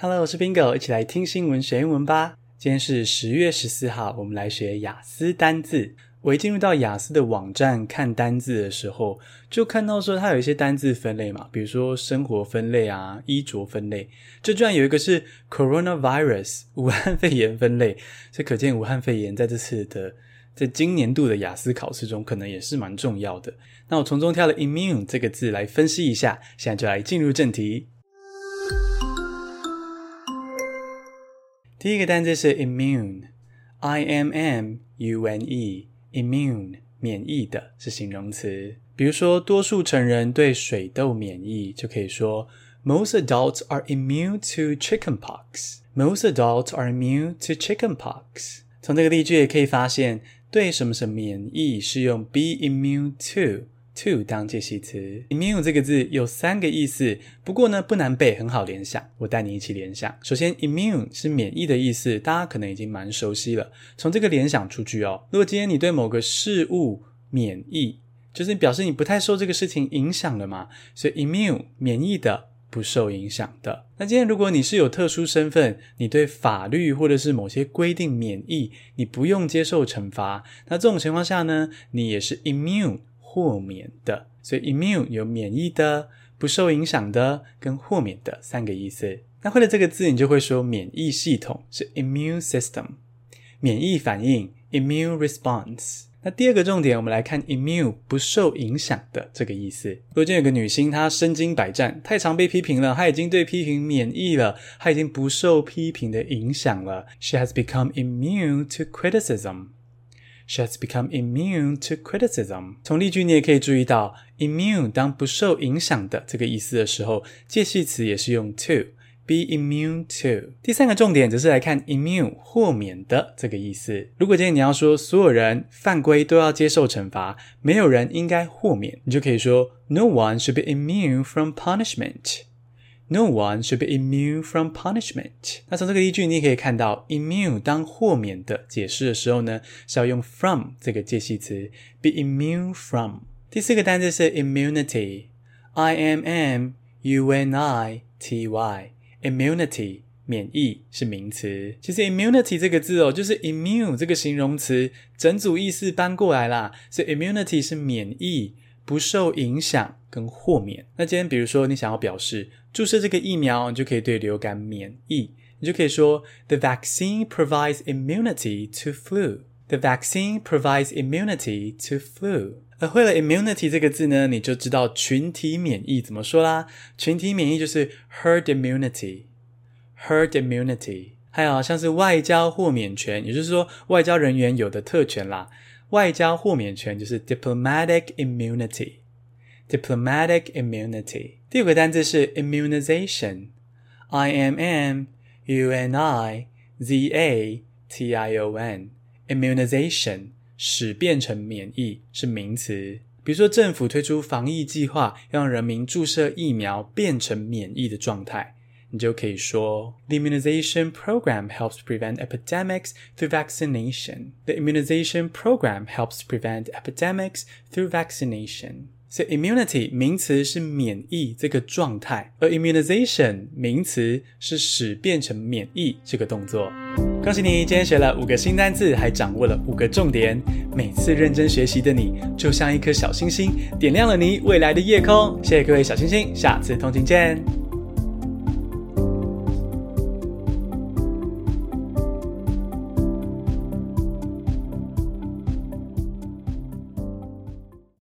Hello，我是 Bingo，一起来听新闻学英文吧。今天是十月十四号，我们来学雅思单字。我一进入到雅思的网站看单字的时候，就看到说它有一些单字分类嘛，比如说生活分类啊、衣着分类，这居然有一个是 Coronavirus 武汉肺炎分类，所以可见武汉肺炎在这次的在今年度的雅思考试中，可能也是蛮重要的。那我从中挑了 immune 这个字来分析一下，现在就来进入正题。第一个单字是 immune，I M M U N E，immune 免疫的是形容词。比如说，多数成人对水痘免疫，就可以说 Most adults are immune to chickenpox. Most adults are immune to chickenpox. 从这个例句也可以发现，对什么什么免疫是用 be immune to。To 当介系词，immune 这个字有三个意思，不过呢不难背，很好联想。我带你一起联想。首先，immune 是免疫的意思，大家可能已经蛮熟悉了。从这个联想出去哦，如果今天你对某个事物免疫，就是表示你不太受这个事情影响了嘛。所以 immune 免疫的，不受影响的。那今天如果你是有特殊身份，你对法律或者是某些规定免疫，你不用接受惩罚，那这种情况下呢，你也是 immune。豁免的，所以 immune 有免疫的、不受影响的跟豁免的三个意思。那会了这个字，你就会说免疫系统是 immune system，免疫反应 immune response。那第二个重点，我们来看 immune 不受影响的这个意思。如今有个女星，她身经百战，太常被批评了，她已经对批评免疫了，她已经不受批评的影响了。She has become immune to criticism. She has become immune to criticism。从例句你也可以注意到，immune 当不受影响的这个意思的时候，介系词也是用 to，be immune to。第三个重点则是来看 immune 豁免的这个意思。如果今天你要说所有人犯规都要接受惩罚，没有人应该豁免，你就可以说 No one should be immune from punishment。No one should be immune from punishment。那从这个例句，你也可以看到，immune 当豁免的解释的时候呢，是要用 from 这个介系词，be immune from。第四个单词是 immunity，I M M U N I T Y，immunity 免疫是名词。其实 immunity 这个字哦，就是 immune 这个形容词整组意思搬过来啦，所以 immunity 是免疫。不受影响跟豁免。那今天比如说你想要表示注射这个疫苗，你就可以对流感免疫，你就可以说 The vaccine provides immunity to flu. The vaccine provides immunity to flu. 而会了 immunity 这个字呢，你就知道群体免疫怎么说啦。群体免疫就是 herd immunity. Herd immunity. 还有像是外交豁免权，也就是说外交人员有的特权啦。外交豁免权就是 diplomatic immunity，diplomatic immunity。第五个单字是 immunization，I M M U N I Z A T I O N，immunization 使变成免疫是名词。比如说政府推出防疫计划，让人民注射疫苗变成免疫的状态。你就可以说，The immunization program helps prevent epidemics through vaccination. The immunization program helps prevent epidemics through vaccination. 所以 immunity 名词是免疫这个状态，而 immunization 名词是使变成免疫这个动作。恭喜你，今天学了五个新单字，还掌握了五个重点。每次认真学习的你，就像一颗小星星，点亮了你未来的夜空。谢谢各位小星星，下次通勤见。